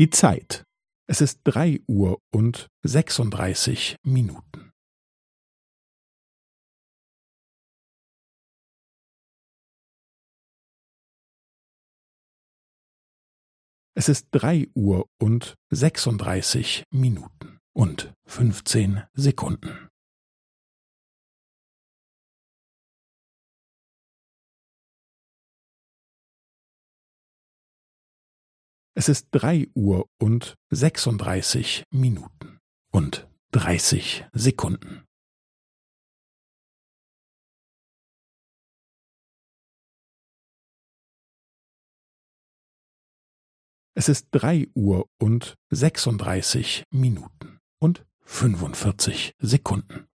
Die Zeit. Es ist drei Uhr und sechsunddreißig Minuten. Es ist drei Uhr und sechsunddreißig Minuten und fünfzehn Sekunden. Es ist drei Uhr und sechsunddreißig Minuten und dreißig Sekunden. Es ist drei Uhr und sechsunddreißig Minuten und fünfundvierzig Sekunden.